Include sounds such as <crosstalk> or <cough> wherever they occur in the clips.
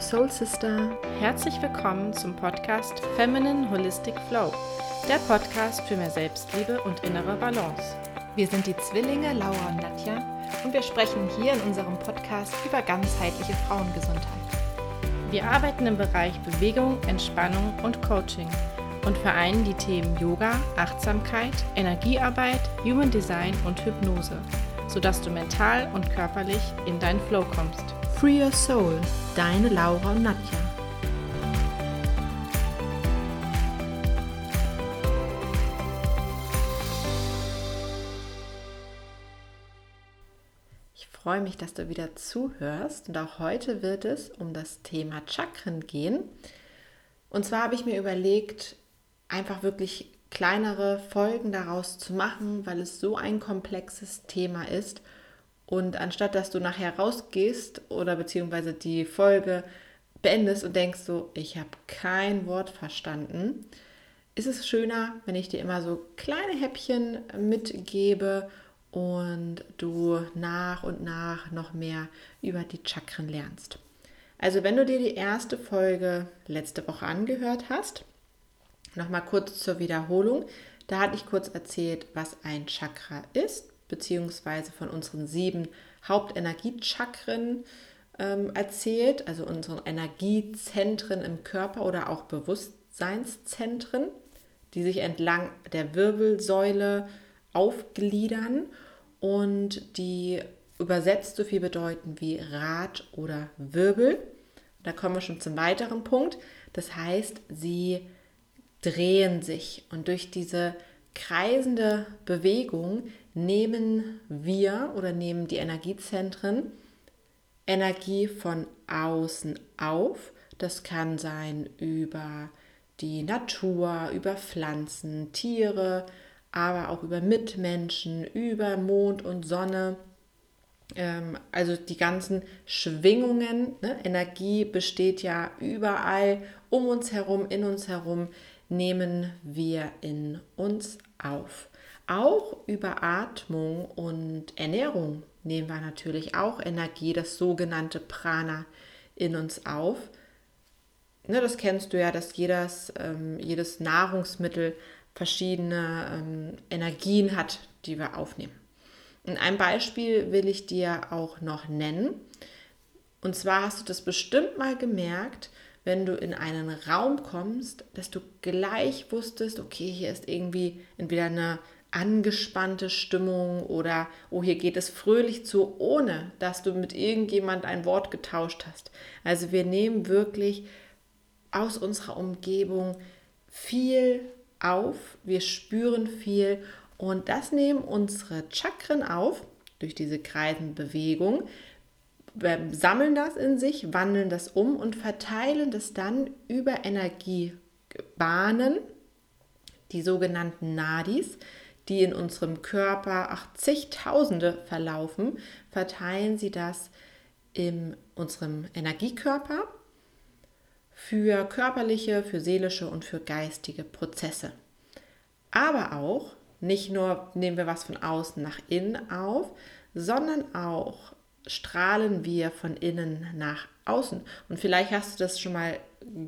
Your Soul Sister. Herzlich willkommen zum Podcast Feminine Holistic Flow, der Podcast für mehr Selbstliebe und innere Balance. Wir sind die Zwillinge Laura und Nadja und wir sprechen hier in unserem Podcast über ganzheitliche Frauengesundheit. Wir arbeiten im Bereich Bewegung, Entspannung und Coaching und vereinen die Themen Yoga, Achtsamkeit, Energiearbeit, Human Design und Hypnose, sodass du mental und körperlich in deinen Flow kommst. Free Your Soul, deine Laura und Nadja. Ich freue mich, dass du wieder zuhörst und auch heute wird es um das Thema Chakren gehen. Und zwar habe ich mir überlegt, einfach wirklich kleinere Folgen daraus zu machen, weil es so ein komplexes Thema ist und anstatt dass du nachher rausgehst oder beziehungsweise die Folge beendest und denkst so, ich habe kein Wort verstanden, ist es schöner, wenn ich dir immer so kleine Häppchen mitgebe und du nach und nach noch mehr über die Chakren lernst. Also wenn du dir die erste Folge letzte Woche angehört hast, nochmal kurz zur Wiederholung. Da hatte ich kurz erzählt, was ein Chakra ist beziehungsweise von unseren sieben Hauptenergiechakren ähm, erzählt, also unseren Energiezentren im Körper oder auch Bewusstseinszentren, die sich entlang der Wirbelsäule aufgliedern und die übersetzt so viel bedeuten wie Rad oder Wirbel. Da kommen wir schon zum weiteren Punkt. Das heißt, sie drehen sich und durch diese kreisende Bewegung nehmen wir oder nehmen die Energiezentren Energie von außen auf. Das kann sein über die Natur, über Pflanzen, Tiere, aber auch über Mitmenschen, über Mond und Sonne. Ähm, also die ganzen Schwingungen. Ne? Energie besteht ja überall um uns herum, in uns herum, nehmen wir in uns auf. Auch über Atmung und Ernährung nehmen wir natürlich auch Energie, das sogenannte Prana, in uns auf. Ne, das kennst du ja, dass jedes, ähm, jedes Nahrungsmittel verschiedene ähm, Energien hat, die wir aufnehmen. Und ein Beispiel will ich dir auch noch nennen. Und zwar hast du das bestimmt mal gemerkt, wenn du in einen Raum kommst, dass du gleich wusstest, okay, hier ist irgendwie entweder eine angespannte Stimmung oder oh, hier geht es fröhlich zu, ohne dass du mit irgendjemand ein Wort getauscht hast. Also wir nehmen wirklich aus unserer Umgebung viel auf, wir spüren viel und das nehmen unsere Chakren auf durch diese Kreisenbewegung, sammeln das in sich, wandeln das um und verteilen das dann über Energiebahnen, die sogenannten Nadis, die in unserem Körper ach, zigtausende verlaufen, verteilen sie das in unserem Energiekörper für körperliche, für seelische und für geistige Prozesse. Aber auch, nicht nur nehmen wir was von außen nach innen auf, sondern auch strahlen wir von innen nach außen. Und vielleicht hast du das schon mal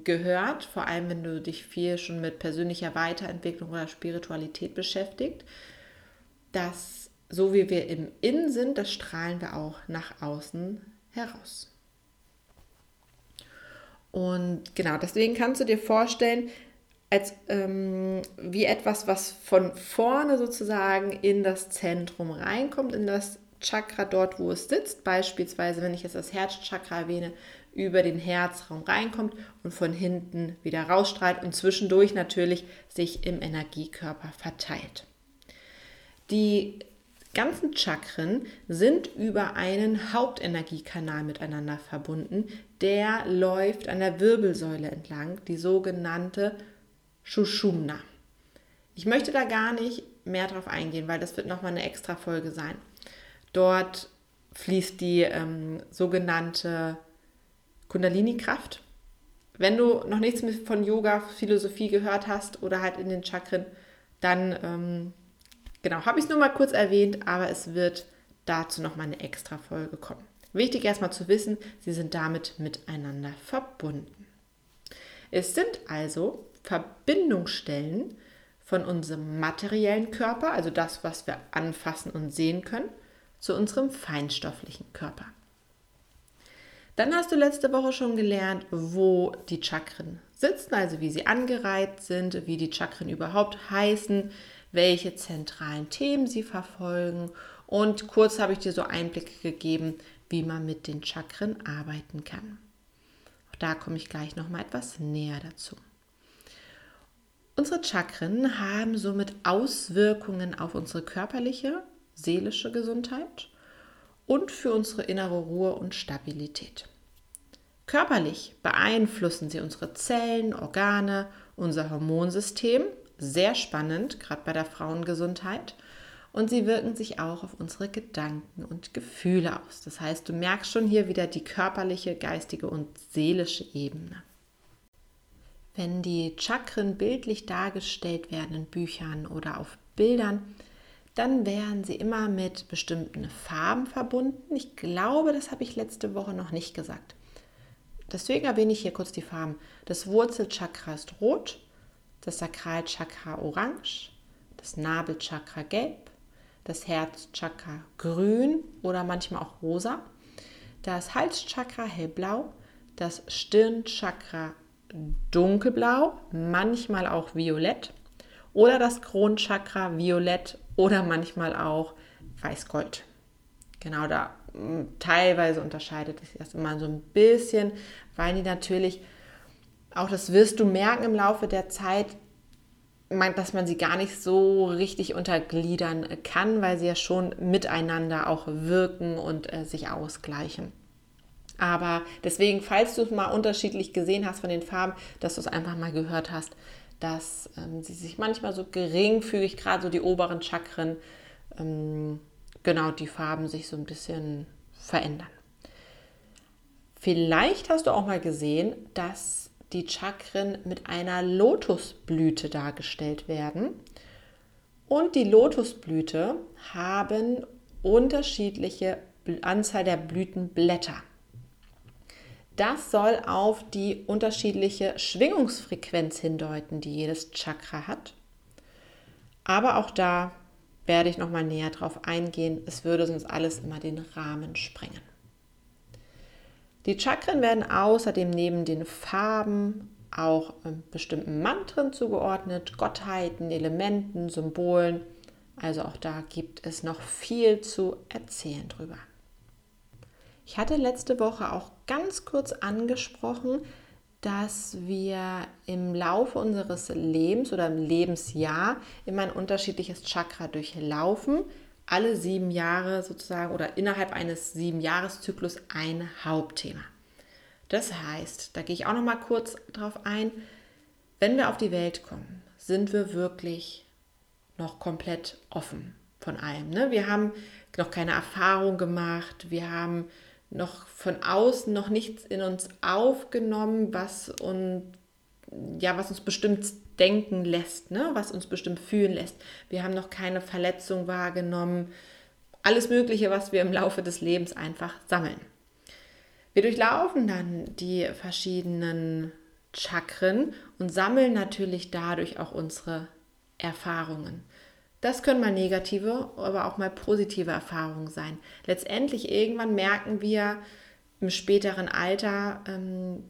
gehört, vor allem wenn du dich viel schon mit persönlicher Weiterentwicklung oder Spiritualität beschäftigt, dass so wie wir im Innen sind, das strahlen wir auch nach außen heraus. Und genau, deswegen kannst du dir vorstellen, als ähm, wie etwas, was von vorne sozusagen in das Zentrum reinkommt, in das Chakra dort, wo es sitzt. Beispielsweise, wenn ich jetzt das Herzchakra erwähne, über den Herzraum reinkommt und von hinten wieder rausstrahlt und zwischendurch natürlich sich im Energiekörper verteilt. Die ganzen Chakren sind über einen Hauptenergiekanal miteinander verbunden, der läuft an der Wirbelsäule entlang, die sogenannte Shushumna. Ich möchte da gar nicht mehr drauf eingehen, weil das wird nochmal eine extra Folge sein. Dort fließt die ähm, sogenannte Kundalini-Kraft. Wenn du noch nichts von Yoga, Philosophie gehört hast oder halt in den Chakren, dann ähm, genau, habe ich es nur mal kurz erwähnt, aber es wird dazu noch mal eine extra Folge kommen. Wichtig erstmal zu wissen, sie sind damit miteinander verbunden. Es sind also Verbindungsstellen von unserem materiellen Körper, also das, was wir anfassen und sehen können, zu unserem feinstofflichen Körper. Dann hast du letzte Woche schon gelernt, wo die Chakren sitzen, also wie sie angereiht sind, wie die Chakren überhaupt heißen, welche zentralen Themen sie verfolgen und kurz habe ich dir so Einblicke gegeben, wie man mit den Chakren arbeiten kann. Auch da komme ich gleich noch mal etwas näher dazu. Unsere Chakren haben somit Auswirkungen auf unsere körperliche, seelische Gesundheit und für unsere innere Ruhe und Stabilität. Körperlich beeinflussen sie unsere Zellen, Organe, unser Hormonsystem, sehr spannend, gerade bei der Frauengesundheit. Und sie wirken sich auch auf unsere Gedanken und Gefühle aus. Das heißt, du merkst schon hier wieder die körperliche, geistige und seelische Ebene. Wenn die Chakren bildlich dargestellt werden in Büchern oder auf Bildern, dann werden sie immer mit bestimmten Farben verbunden. Ich glaube, das habe ich letzte Woche noch nicht gesagt. Deswegen erwähne ich hier kurz die Farben. Das Wurzelchakra ist rot, das Sakralchakra orange, das Nabelchakra gelb, das Herzchakra grün oder manchmal auch rosa, das Halschakra hellblau, das Stirnchakra dunkelblau, manchmal auch violett oder das Kronchakra violett oder manchmal auch weiß-gold. Genau da teilweise unterscheidet sich das immer so ein bisschen, weil die natürlich, auch das wirst du merken im Laufe der Zeit, dass man sie gar nicht so richtig untergliedern kann, weil sie ja schon miteinander auch wirken und äh, sich ausgleichen. Aber deswegen, falls du es mal unterschiedlich gesehen hast von den Farben, dass du es einfach mal gehört hast, dass ähm, sie sich manchmal so geringfügig, gerade so die oberen Chakren, ähm, genau die Farben sich so ein bisschen verändern. Vielleicht hast du auch mal gesehen, dass die Chakren mit einer Lotusblüte dargestellt werden. Und die Lotusblüte haben unterschiedliche Anzahl der Blütenblätter. Das soll auf die unterschiedliche Schwingungsfrequenz hindeuten, die jedes Chakra hat. Aber auch da werde ich noch mal näher drauf eingehen. Es würde sonst alles immer den Rahmen sprengen. Die Chakren werden außerdem neben den Farben auch ähm, bestimmten Mantren zugeordnet, Gottheiten, Elementen, Symbolen. Also auch da gibt es noch viel zu erzählen drüber. Ich hatte letzte Woche auch ganz kurz angesprochen, dass wir im Laufe unseres Lebens oder im Lebensjahr immer ein unterschiedliches Chakra durchlaufen. Alle sieben Jahre sozusagen oder innerhalb eines sieben Jahreszyklus ein Hauptthema. Das heißt, da gehe ich auch noch mal kurz drauf ein. Wenn wir auf die Welt kommen, sind wir wirklich noch komplett offen von allem. Ne? Wir haben noch keine Erfahrung gemacht. Wir haben noch von außen noch nichts in uns aufgenommen, was uns, ja, was uns bestimmt denken lässt, ne? was uns bestimmt fühlen lässt. Wir haben noch keine Verletzung wahrgenommen. Alles Mögliche, was wir im Laufe des Lebens einfach sammeln. Wir durchlaufen dann die verschiedenen Chakren und sammeln natürlich dadurch auch unsere Erfahrungen. Das können mal negative, aber auch mal positive Erfahrungen sein. Letztendlich irgendwann merken wir im späteren Alter, ähm,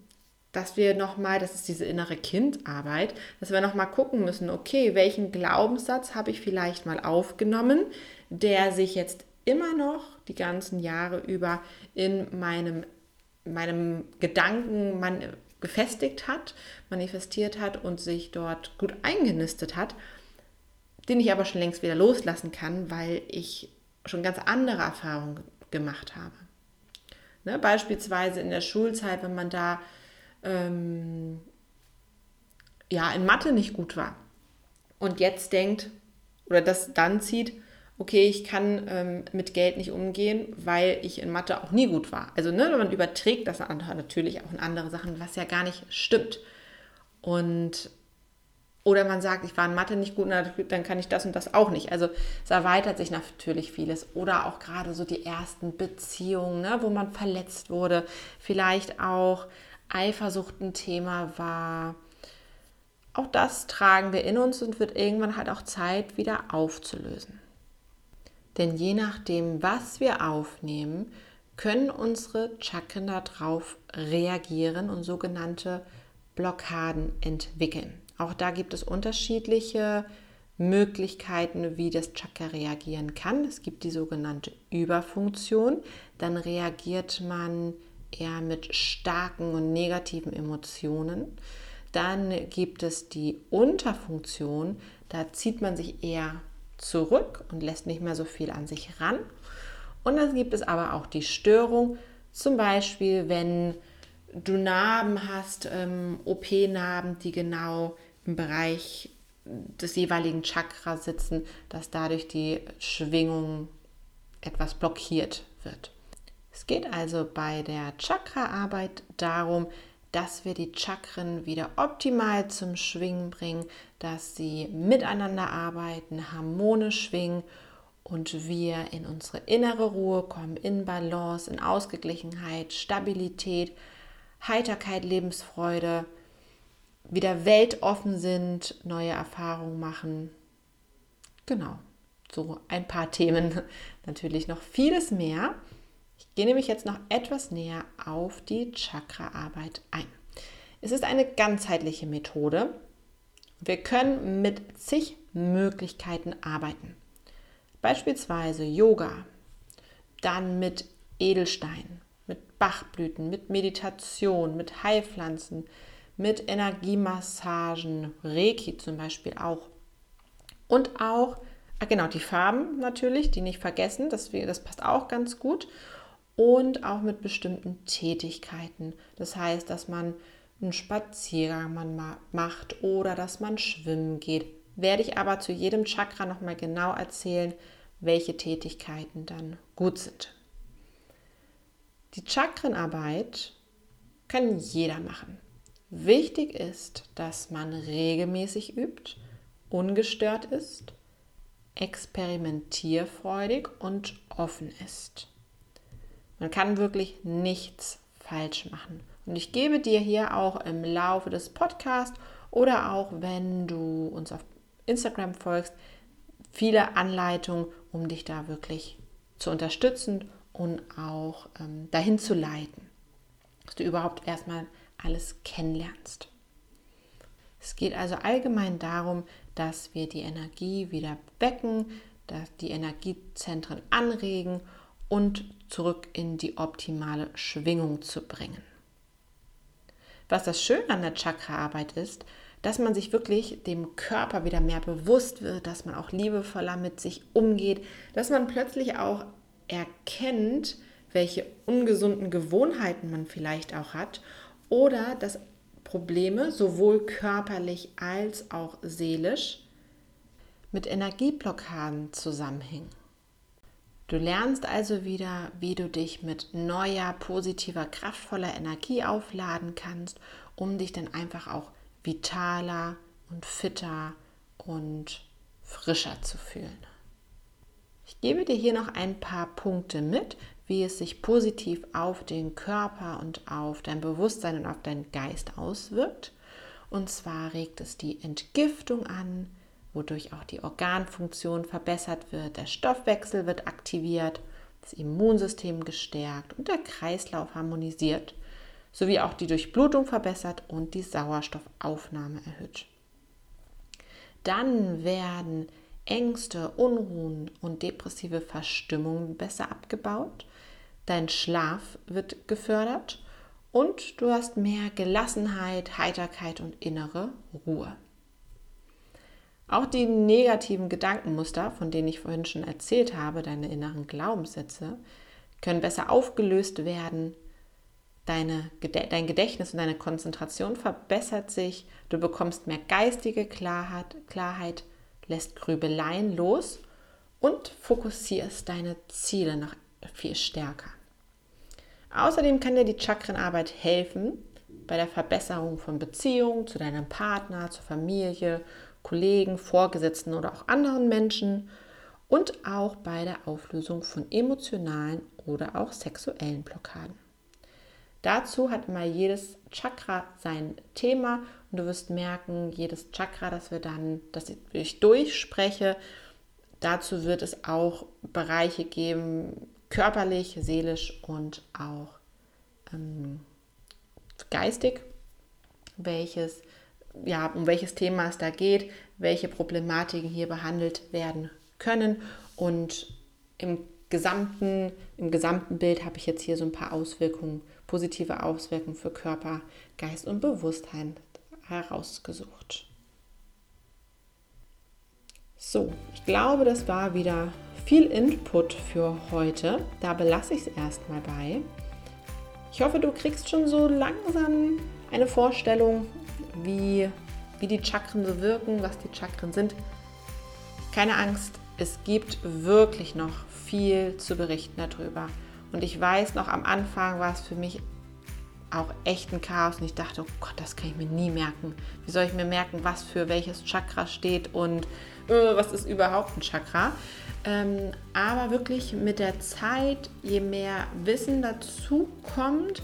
dass wir nochmal, das ist diese innere Kindarbeit, dass wir nochmal gucken müssen, okay, welchen Glaubenssatz habe ich vielleicht mal aufgenommen, der sich jetzt immer noch die ganzen Jahre über in meinem, meinem Gedanken gefestigt hat, manifestiert hat und sich dort gut eingenistet hat den ich aber schon längst wieder loslassen kann, weil ich schon ganz andere Erfahrungen gemacht habe. Ne, beispielsweise in der Schulzeit, wenn man da ähm, ja in Mathe nicht gut war und jetzt denkt oder das dann zieht, okay, ich kann ähm, mit Geld nicht umgehen, weil ich in Mathe auch nie gut war. Also ne, man überträgt das natürlich auch in andere Sachen, was ja gar nicht stimmt. Und Oder man sagt, ich war in Mathe nicht gut, dann kann ich das und das auch nicht. Also es erweitert sich natürlich vieles. Oder auch gerade so die ersten Beziehungen, ne, wo man verletzt wurde. Vielleicht auch Eifersucht ein Thema war. Auch das tragen wir in uns und wird irgendwann halt auch Zeit wieder aufzulösen. Denn je nachdem, was wir aufnehmen, können unsere Chakren darauf reagieren und sogenannte Blockaden entwickeln. Auch da gibt es unterschiedliche Möglichkeiten, wie das Chakra reagieren kann. Es gibt die sogenannte Überfunktion. Dann reagiert man eher mit starken und negativen Emotionen. Dann gibt es die Unterfunktion. Da zieht man sich eher zurück und lässt nicht mehr so viel an sich ran. Und dann gibt es aber auch die Störung, zum Beispiel wenn du Narben hast, ähm, OP-Narben, die genau im Bereich des jeweiligen Chakras sitzen, dass dadurch die Schwingung etwas blockiert wird. Es geht also bei der Chakra-Arbeit darum, dass wir die Chakren wieder optimal zum Schwingen bringen, dass sie miteinander arbeiten, harmonisch schwingen und wir in unsere innere Ruhe kommen, in Balance, in Ausgeglichenheit, Stabilität, Heiterkeit, Lebensfreude, wieder weltoffen sind, neue Erfahrungen machen. Genau, so ein paar Themen, <laughs> natürlich noch vieles mehr. Ich gehe nämlich jetzt noch etwas näher auf die Chakra-Arbeit ein. Es ist eine ganzheitliche Methode. Wir können mit zig Möglichkeiten arbeiten. Beispielsweise Yoga, dann mit Edelstein, mit Bachblüten, mit Meditation, mit Heilpflanzen, mit Energiemassagen, Reiki zum Beispiel auch. Und auch, ah genau, die Farben natürlich, die nicht vergessen, das, das passt auch ganz gut. Und auch mit bestimmten Tätigkeiten. Das heißt, dass man einen Spaziergang macht oder dass man schwimmen geht. Werde ich aber zu jedem Chakra nochmal genau erzählen, welche Tätigkeiten dann gut sind. Die Chakrenarbeit kann jeder machen. Wichtig ist, dass man regelmäßig übt, ungestört ist, experimentierfreudig und offen ist. Man kann wirklich nichts falsch machen. Und ich gebe dir hier auch im Laufe des Podcasts oder auch wenn du uns auf Instagram folgst, viele Anleitungen, um dich da wirklich zu unterstützen und auch ähm, dahin zu leiten, dass du überhaupt erstmal alles kennenlernst. Es geht also allgemein darum, dass wir die Energie wieder wecken, dass die Energiezentren anregen und zurück in die optimale Schwingung zu bringen. Was das Schöne an der Chakra-Arbeit ist, dass man sich wirklich dem Körper wieder mehr bewusst wird, dass man auch liebevoller mit sich umgeht, dass man plötzlich auch erkennt, welche ungesunden Gewohnheiten man vielleicht auch hat oder dass Probleme sowohl körperlich als auch seelisch mit Energieblockaden zusammenhängen. Du lernst also wieder, wie du dich mit neuer, positiver, kraftvoller Energie aufladen kannst, um dich dann einfach auch vitaler und fitter und frischer zu fühlen. Ich gebe dir hier noch ein paar Punkte mit, wie es sich positiv auf den Körper und auf dein Bewusstsein und auf deinen Geist auswirkt. Und zwar regt es die Entgiftung an, wodurch auch die Organfunktion verbessert wird, der Stoffwechsel wird aktiviert, das Immunsystem gestärkt und der Kreislauf harmonisiert sowie auch die Durchblutung verbessert und die Sauerstoffaufnahme erhöht. Dann werden Ängste, Unruhen und depressive Verstimmungen besser abgebaut, dein Schlaf wird gefördert und du hast mehr Gelassenheit, Heiterkeit und innere Ruhe. Auch die negativen Gedankenmuster, von denen ich vorhin schon erzählt habe, deine inneren Glaubenssätze, können besser aufgelöst werden deine, dein Gedächtnis und deine Konzentration verbessert sich, du bekommst mehr geistige Klarheit, Klarheit, lässt Grübeleien los und fokussierst deine Ziele noch viel stärker. Außerdem kann dir die Chakrenarbeit helfen, bei der Verbesserung von Beziehungen zu deinem Partner, zur Familie, Kollegen, Vorgesetzten oder auch anderen Menschen und auch bei der Auflösung von emotionalen oder auch sexuellen Blockaden. Dazu hat immer jedes Chakra sein Thema und du wirst merken, jedes Chakra, das wir dann, das ich durchspreche, dazu wird es auch Bereiche geben, körperlich, seelisch und auch ähm, geistig, welches, ja, um welches Thema es da geht, welche Problematiken hier behandelt werden können und im gesamten, im gesamten Bild habe ich jetzt hier so ein paar Auswirkungen, positive Auswirkungen für Körper, Geist und Bewusstheit herausgesucht. So, ich glaube, das war wieder viel Input für heute. Da belasse ich es erstmal bei. Ich hoffe, du kriegst schon so langsam eine Vorstellung, wie, wie die Chakren so wirken, was die Chakren sind. Keine Angst, es gibt wirklich noch viel zu berichten darüber. Und ich weiß noch, am Anfang war es für mich auch echt ein Chaos und ich dachte, oh Gott, das kann ich mir nie merken. Wie soll ich mir merken, was für welches Chakra steht und äh, was ist überhaupt ein Chakra? Ähm, aber wirklich mit der Zeit, je mehr Wissen dazu kommt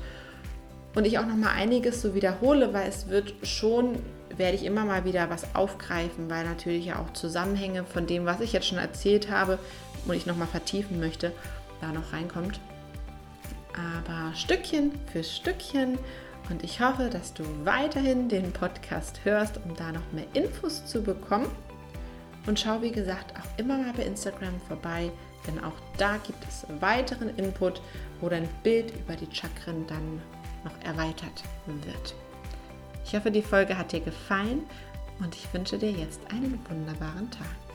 und ich auch noch mal einiges so wiederhole, weil es wird schon werde ich immer mal wieder was aufgreifen, weil natürlich ja auch Zusammenhänge von dem, was ich jetzt schon erzählt habe und ich noch mal vertiefen möchte, da noch reinkommt. Aber Stückchen für Stückchen und ich hoffe, dass du weiterhin den Podcast hörst, um da noch mehr Infos zu bekommen. Und schau, wie gesagt, auch immer mal bei Instagram vorbei, denn auch da gibt es weiteren Input, wo dein Bild über die Chakren dann noch erweitert wird. Ich hoffe, die Folge hat dir gefallen und ich wünsche dir jetzt einen wunderbaren Tag.